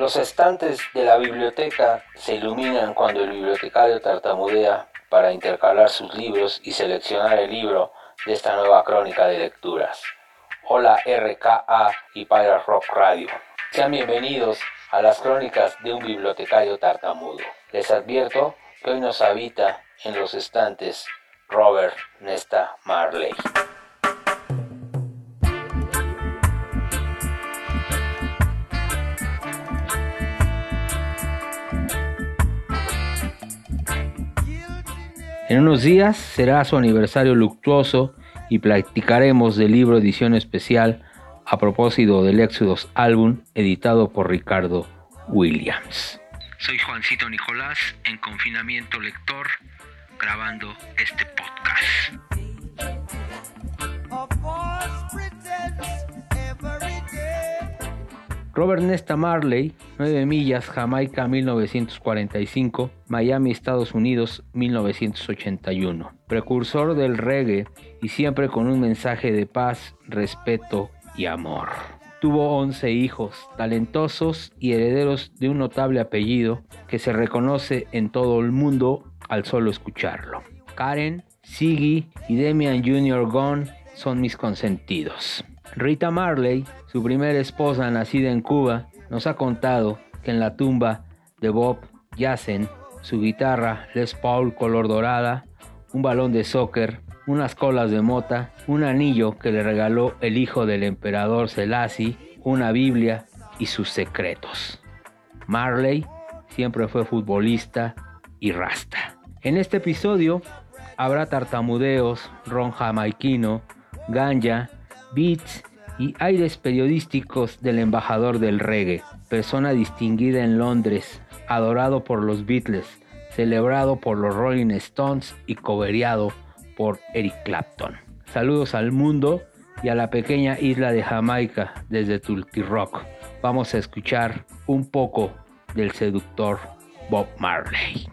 Los estantes de la biblioteca se iluminan cuando el bibliotecario tartamudea para intercalar sus libros y seleccionar el libro de esta nueva crónica de lecturas. Hola RKA y Pirate Rock Radio. Sean bienvenidos a las crónicas de un bibliotecario tartamudo. Les advierto que hoy nos habita en los estantes Robert Nesta Marley. En unos días será su aniversario luctuoso y platicaremos del libro edición especial a propósito del Éxodos álbum editado por Ricardo Williams. Soy Juancito Nicolás en confinamiento lector grabando este podcast. Robert Nesta Marley, 9 millas, Jamaica 1945, Miami, Estados Unidos 1981. Precursor del reggae y siempre con un mensaje de paz, respeto y amor. Tuvo 11 hijos, talentosos y herederos de un notable apellido que se reconoce en todo el mundo al solo escucharlo. Karen, Siggy y Demian Jr. Gone son mis consentidos. Rita Marley, su primera esposa nacida en Cuba, nos ha contado que en la tumba de Bob yacen su guitarra Les Paul color dorada, un balón de soccer, unas colas de mota, un anillo que le regaló el hijo del emperador Selassie, una Biblia y sus secretos. Marley siempre fue futbolista y rasta. En este episodio habrá tartamudeos, ron jamaiquino, ganja, beats y aires periodísticos del embajador del reggae, persona distinguida en Londres, adorado por los Beatles, celebrado por los Rolling Stones y coberiado por Eric Clapton. Saludos al mundo y a la pequeña isla de Jamaica desde Tulti Rock. Vamos a escuchar un poco del seductor Bob Marley.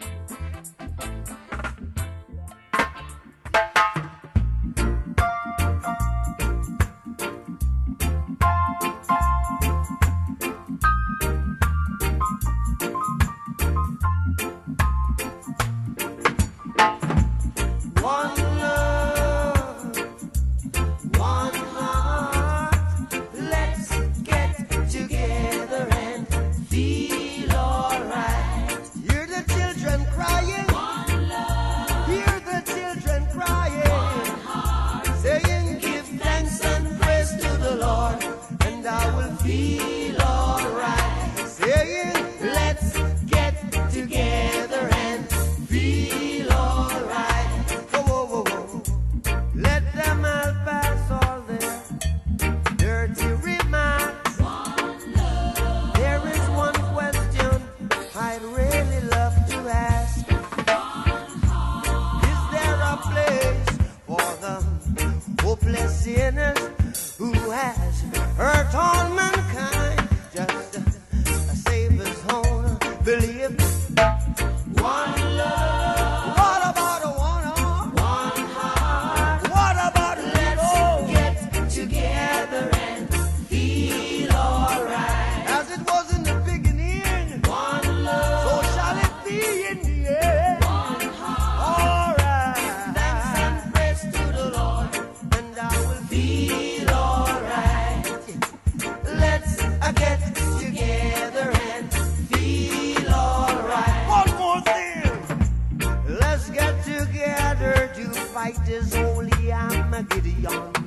Zion.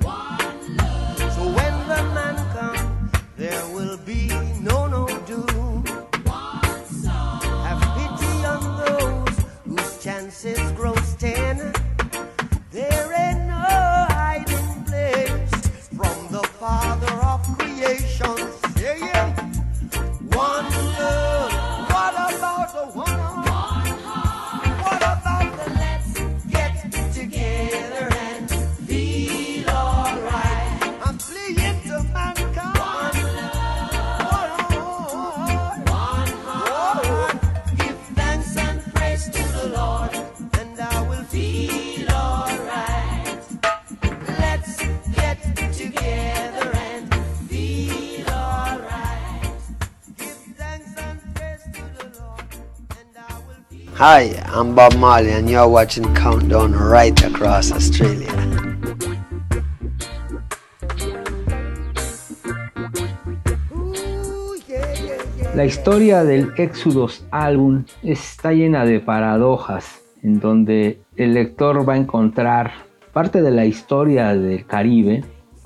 Hi, I'm Bob Marley and you're watching Countdown right across Australia. La historia del Exodus álbum está llena de paradojas, en donde el lector va a encontrar parte de la historia del Caribe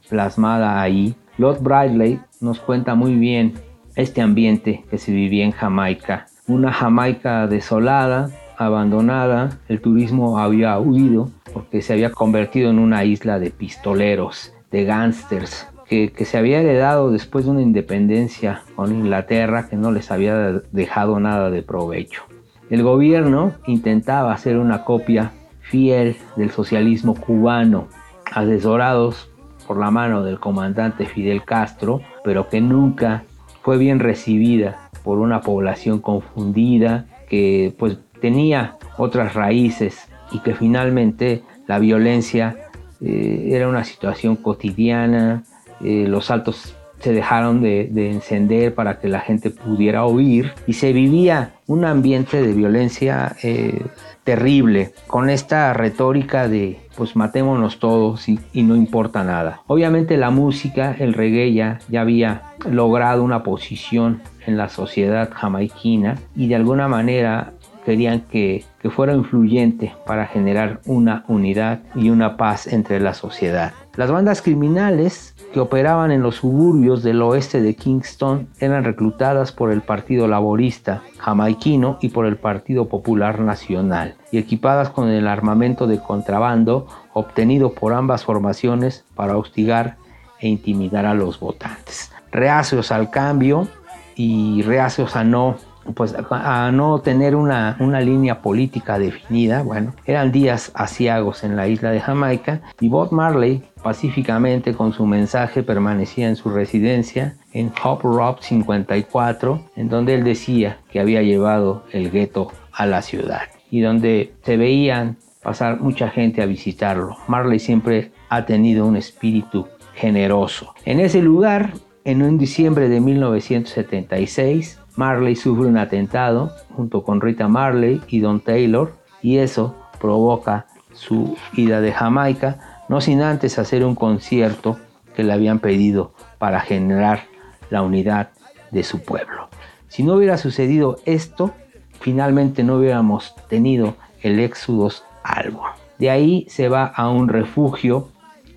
plasmada ahí. Lord Bradley nos cuenta muy bien este ambiente que se vivía en Jamaica. Una Jamaica desolada, abandonada, el turismo había huido porque se había convertido en una isla de pistoleros, de gángsters, que, se había heredado después de una independencia con Inglaterra que no les había dejado nada de provecho. El gobierno intentaba hacer una copia fiel del socialismo cubano, asesorados por la mano del comandante Fidel Castro, pero que nunca fue bien recibida por una población confundida que pues tenía otras raíces y que finalmente la violencia eh, era una situación cotidiana, eh, los altos se dejaron de, encender para que la gente pudiera oír y se vivía un ambiente de violencia eh, terrible con esta retórica de pues matémonos todos y, no importa nada. Obviamente la música, el reggae ya, ya había logrado una posición en la sociedad jamaiquina y de alguna manera querían que, que, fuera influyente para generar una unidad y una paz entre la sociedad. Las bandas criminales que operaban en los suburbios del oeste de Kingston eran reclutadas por el Partido Laborista jamaiquino y por el Partido Popular Nacional y equipadas con el armamento de contrabando obtenido por ambas formaciones para hostigar e intimidar a los votantes. Reacios al cambio y reacios a no pues a no tener una, una, línea política definida, bueno, eran días asiagos en la isla de Jamaica y Bob Marley pacíficamente con su mensaje permanecía en su residencia en Hop Rock 54, en donde él decía que había llevado el gueto a la ciudad y donde se veían pasar mucha gente a visitarlo. Marley siempre ha tenido un espíritu generoso. En ese lugar, en un diciembre de 1976, Marley sufre un atentado junto con Rita Marley y Don Taylor y eso provoca su ida de Jamaica, no sin antes hacer un concierto que le habían pedido para generar la unidad de su pueblo. Si no hubiera sucedido esto, finalmente no hubiéramos tenido el éxodo algo. De ahí se va a un refugio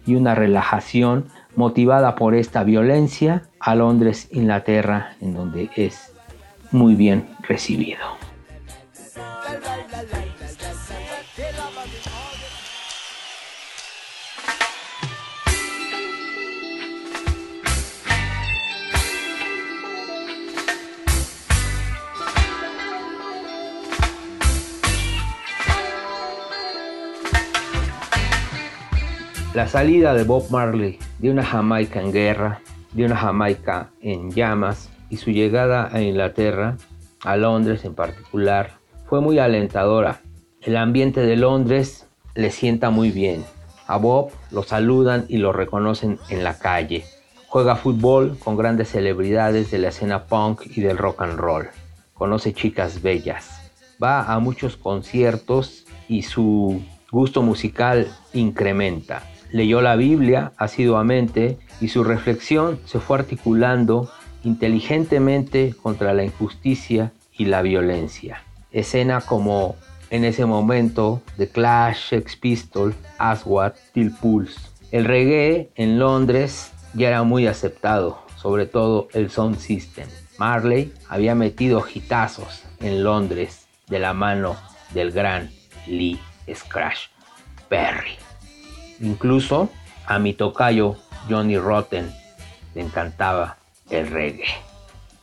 y una relajación motivada por esta violencia a Londres, Inglaterra, en donde es muy bien recibido. La salida de Bob Marley de una Jamaica en guerra, de una Jamaica en llamas, y su llegada a Inglaterra, a Londres en particular, fue muy alentadora. El ambiente de Londres le sienta muy bien. A Bob lo saludan y lo reconocen en la calle. Juega fútbol con grandes celebridades de la escena punk y del rock and roll. Conoce chicas bellas. Va a muchos conciertos y su gusto musical incrementa. Leyó la Biblia asiduamente y su reflexión se fue articulando inteligentemente contra la injusticia y la violencia. Escena como en ese momento The Clash, Sex Pistols, Aswad, Till Pulse. El reggae en Londres ya era muy aceptado, sobre todo el sound system. Marley había metido hitazos en Londres de la mano del gran Lee Scratch Perry. Incluso a mi tocayo Johnny Rotten le encantaba el reggae.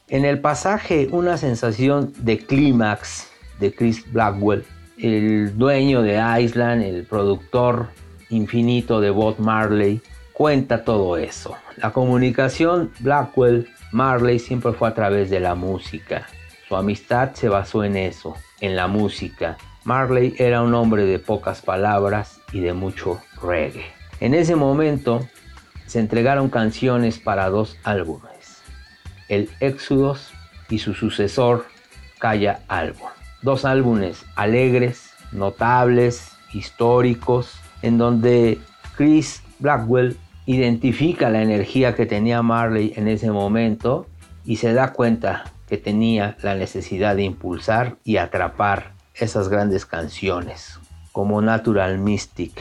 En el pasaje Una sensación de clímax de Chris Blackwell, el dueño de Island, el productor infinito de Bob Marley, cuenta todo eso. La comunicación Blackwell-Marley siempre fue a través de la música. Su amistad se basó en eso, en la música. Marley era un hombre de pocas palabras y de mucho reggae. En ese momento se entregaron canciones para dos álbumes el Éxodos y su sucesor Calla Algo. dos álbumes alegres, notables, históricos, en donde Chris Blackwell identifica la energía que tenía Marley en ese momento y se da cuenta que tenía la necesidad de impulsar y atrapar esas grandes canciones, como Natural Mystic,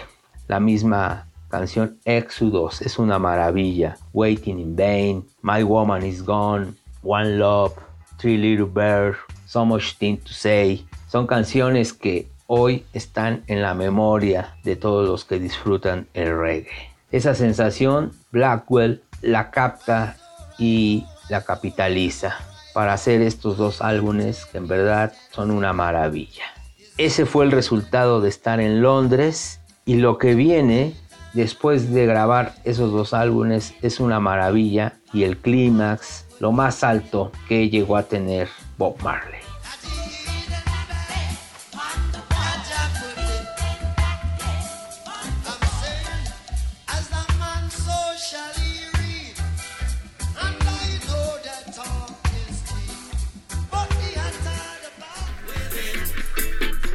la misma canción Exodus es una maravilla, Waiting in Vain, My Woman is Gone, One Love, Three Little Birds, So Much Thing to Say, son canciones que hoy están en la memoria de todos los que disfrutan el reggae. Esa sensación Blackwell la capta y la capitaliza para hacer estos dos álbumes que en verdad son una maravilla. Ese fue el resultado de estar en Londres y lo que viene después de grabar esos dos álbumes es una maravilla y el clímax, lo más alto que llegó a tener Bob Marley.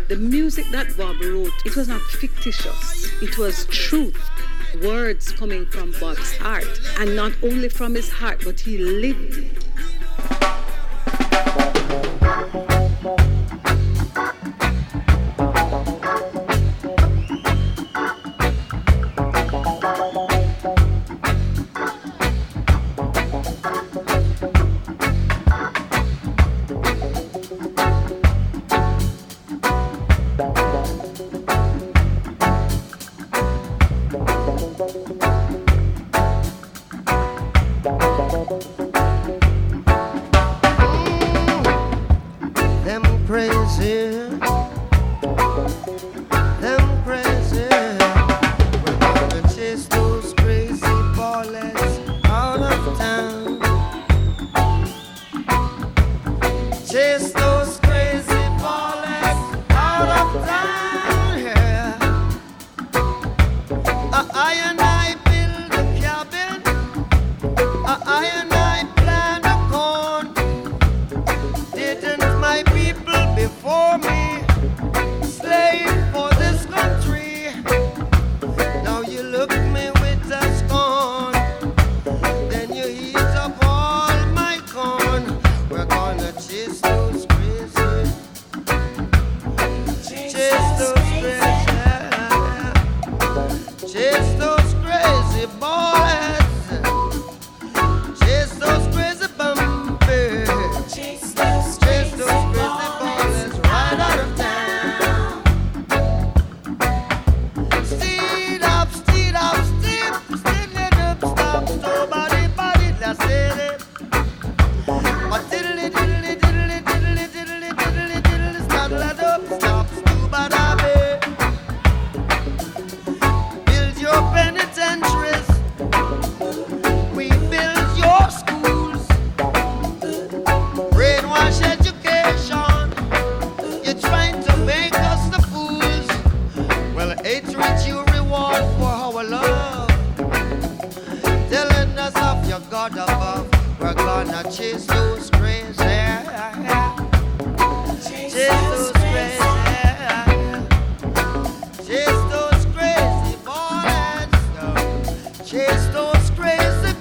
The music that Bob wrote, it was not fictitious, it was truth. Words coming from Bob's heart, and not only from his heart, but he lived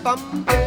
bam.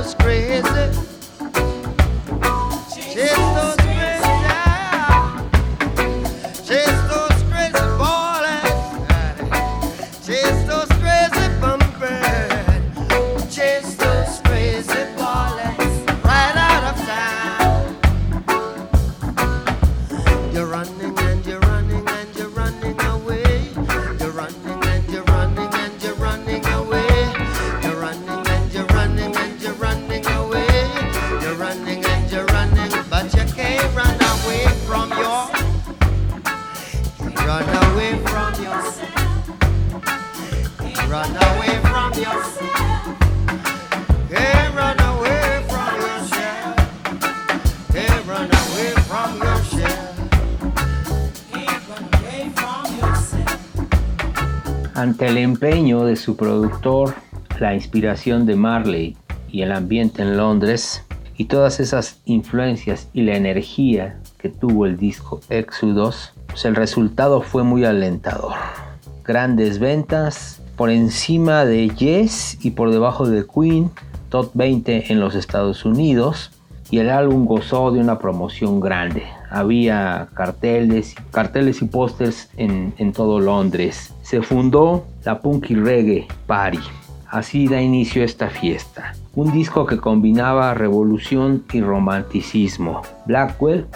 Ante el empeño de su productor, la inspiración de Marley y el ambiente en Londres, y todas esas influencias y la energía que tuvo el disco Exodus, pues el resultado fue muy alentador. Grandes ventas por encima de Yes y por debajo de Queen, top 20 en los Estados Unidos y el álbum gozó de una promoción grande. Había carteles, carteles y pósters en, en todo Londres. Se fundó la Punky Reggae Party. Así da inicio esta fiesta un disco que combinaba revolución y romanticismo. Blackwell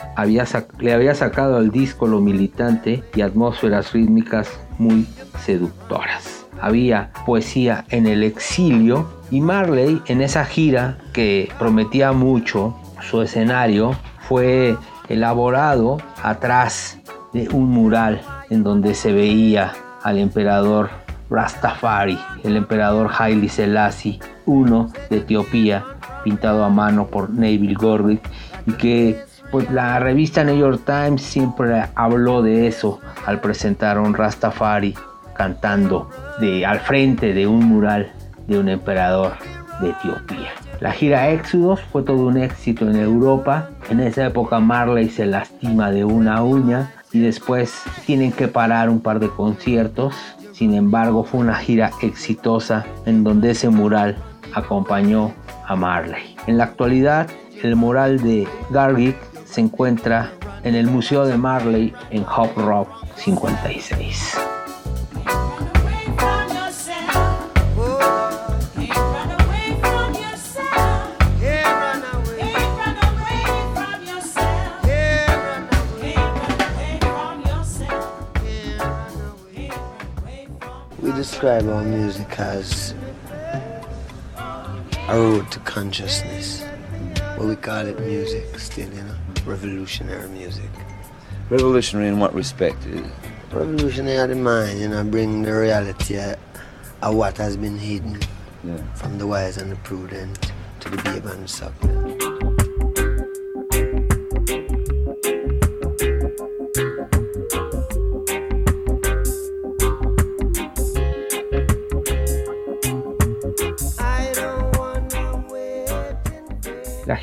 le había sacado al disco lo militante y atmósferas rítmicas muy seductoras. Había poesía en el exilio y Marley en esa gira que prometía mucho, su escenario fue elaborado atrás de un mural en donde se veía al emperador Rastafari, el emperador Haile Selassie I de Etiopía, pintado a mano por Neville Gordic, y que pues la revista New York Times siempre habló de eso al presentar a un Rastafari cantando de, al frente de un mural de un emperador de Etiopía. La gira Éxodos fue todo un éxito en Europa. En esa época Marley se lastima de una uña y después tienen que parar un par de conciertos sin embargo, fue una gira exitosa en donde ese mural acompañó a Marley. En la actualidad, el mural de Gargic se encuentra en el Museo de Marley en Hop Rock 56. Describe our music as a road to consciousness. But we call it music still, you know, revolutionary music. Revolutionary in what respect? Revolutionary of the mind, you know, bring the reality of, of what has been hidden yeah. from the wise and the prudent to the babe and the suckling.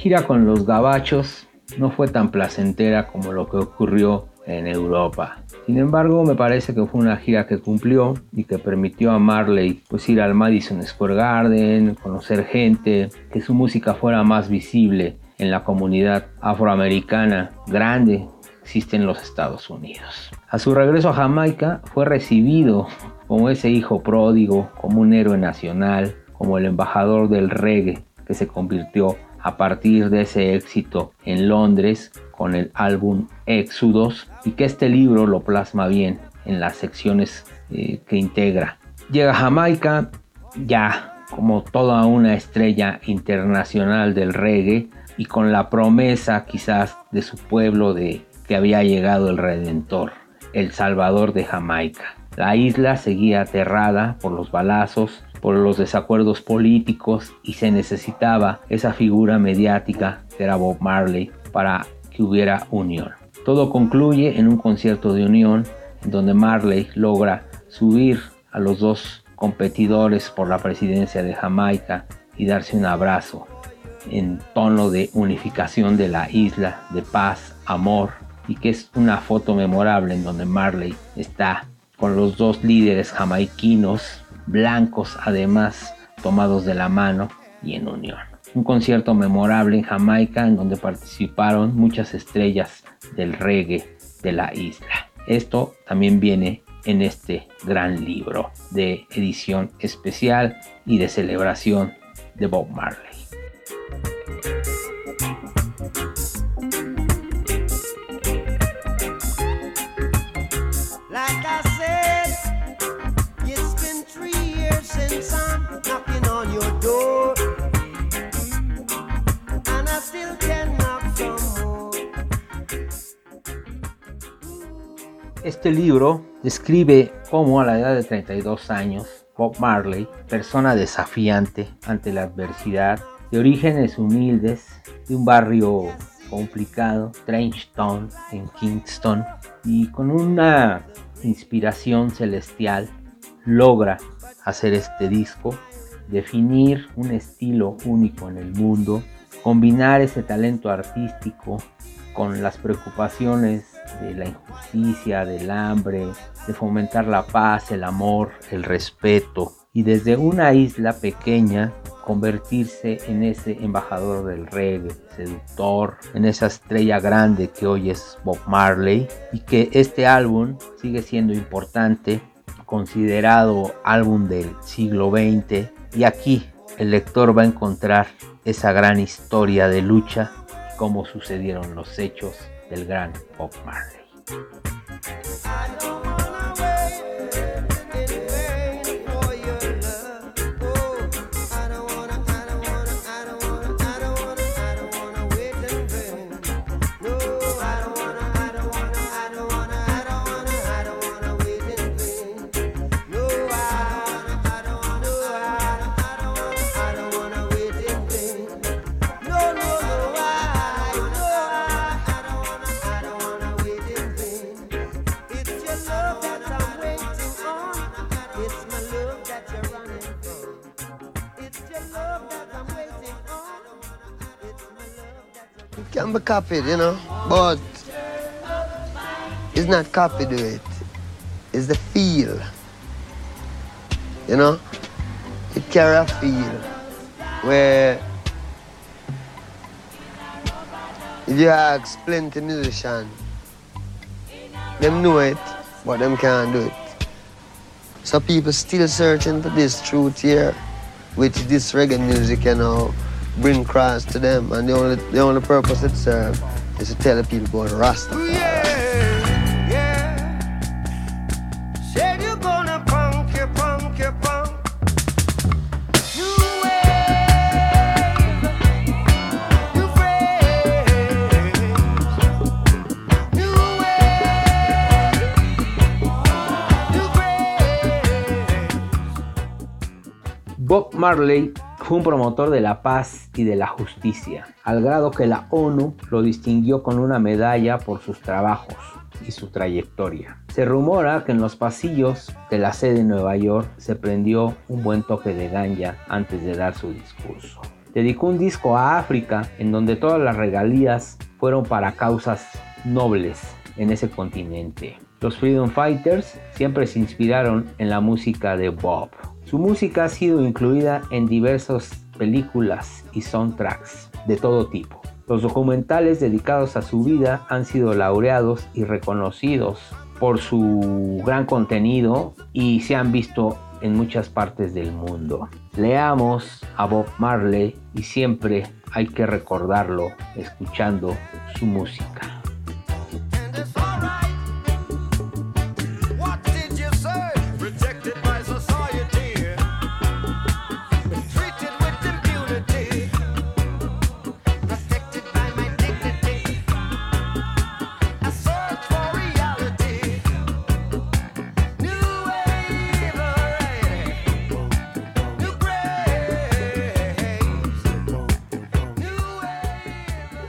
Gira con los gabachos no fue tan placentera como lo que ocurrió en Europa. Sin embargo, me parece que fue una gira que cumplió y que permitió a Marley pues, ir al Madison Square Garden, conocer gente, que su música fuera más visible en la comunidad afroamericana grande que existe en los Estados Unidos. A su regreso a Jamaica fue recibido como ese hijo pródigo, como un héroe nacional, como el embajador del reggae que se convirtió a partir de ese éxito en Londres con el álbum Éxodos y que este libro lo plasma bien en las secciones eh, que integra. Llega a Jamaica ya como toda una estrella internacional del reggae y con la promesa quizás de su pueblo de que había llegado el Redentor, el Salvador de Jamaica. La isla seguía aterrada por los balazos, por los desacuerdos políticos y se necesitaba esa figura mediática que era Bob Marley para que hubiera unión. Todo concluye en un concierto de unión donde Marley logra subir a los dos competidores por la presidencia de Jamaica y darse un abrazo en tono de unificación de la isla, de paz, amor, y que es una foto memorable en donde Marley está con los dos líderes jamaiquinos blancos además tomados de la mano y en unión. Un concierto memorable en Jamaica en donde participaron muchas estrellas del reggae de la isla. Esto también viene en este gran libro de edición especial y de celebración de Bob Marley. Este libro describe cómo a la edad de 32 años Bob Marley, persona desafiante ante la adversidad, de orígenes humildes, de un barrio complicado, Trenchtown, en Kingston, y con una inspiración celestial, logra hacer este disco, definir un estilo único en el mundo, combinar ese talento artístico con las preocupaciones de la injusticia, del hambre, de fomentar la paz, el amor, el respeto. Y desde una isla pequeña convertirse en ese embajador del reggae, seductor, en esa estrella grande que hoy es Bob Marley y que este álbum sigue siendo importante, considerado álbum del siglo XX y aquí el lector va a encontrar esa gran historia de lucha cómo sucedieron los hechos del gran Bob Marley. Can be copied, you know, but it's not copy to it. It's the feel. You know? It carry a feel where if you ask plenty musicians, them know it, but them can't do it. So people still searching for this truth here, with this reggae music, you know, bring Christ to them, and the only the only purpose it serves uh, is to tell the people about Rastafari. Yeah. Bob Marley fue un promotor de la paz y de la justicia, al grado que la ONU lo distinguió con una medalla por sus trabajos y su trayectoria. Se rumora que en los pasillos de la sede de Nueva York se prendió un buen toque de ganja antes de dar su discurso. Dedicó un disco a África en donde todas las regalías fueron para causas nobles en ese continente. Los Freedom Fighters siempre se inspiraron en la música de Bob. Su música ha sido incluida en diversas películas y soundtracks de todo tipo. Los documentales dedicados a su vida han sido laureados y reconocidos por su gran contenido y se han visto en muchas partes del mundo. Leamos a Bob Marley y siempre hay que recordarlo escuchando su música.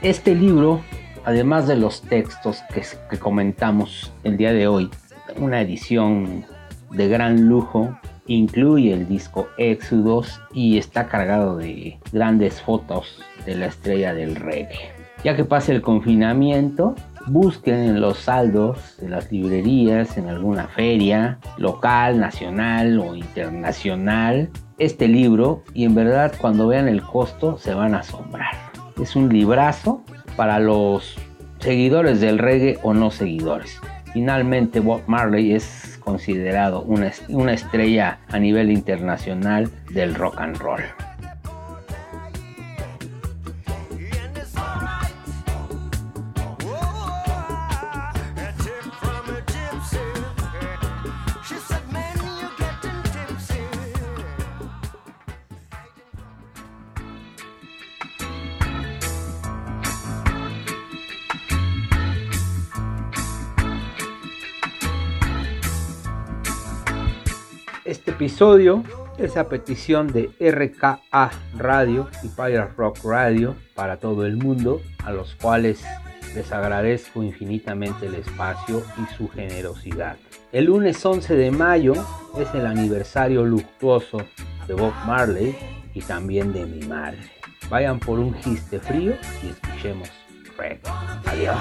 Este libro, además de los textos que, comentamos el día de hoy, una edición de gran lujo, incluye el disco Exodus y está cargado de grandes fotos de la estrella del reggae. Ya que pase el confinamiento, busquen en los saldos de las librerías, en alguna feria local, nacional o internacional, este libro y en verdad cuando vean el costo se van a asombrar. Es un librazo para los seguidores del reggae o no seguidores. Finalmente Bob Marley es considerado una, una estrella a nivel internacional del rock and roll. Este episodio es a petición de RKA Radio y Pirate Rock Radio para todo el mundo, a los cuales les agradezco infinitamente el espacio y su generosidad. El lunes 11 de mayo es el aniversario luctuoso de Bob Marley y también de mi madre. Vayan por un giste frío y escuchemos reggae. Adiós.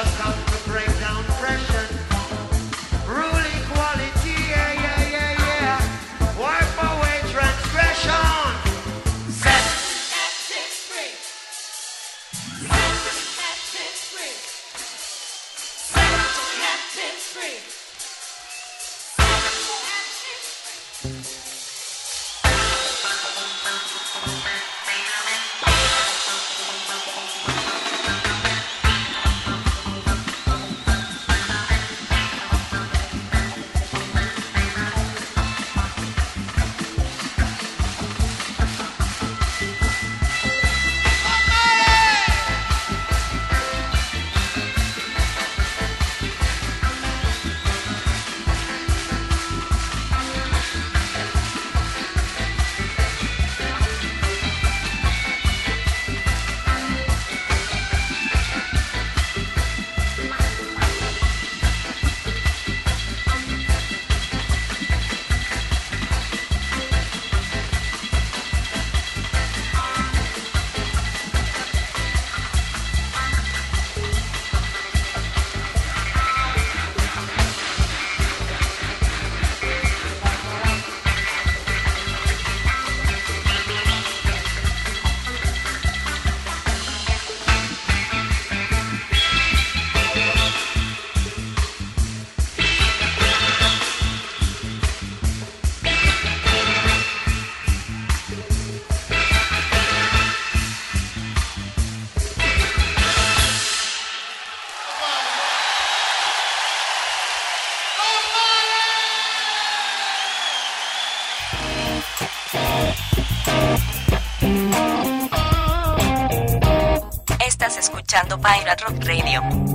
Escuchando Pirate Rock Radio.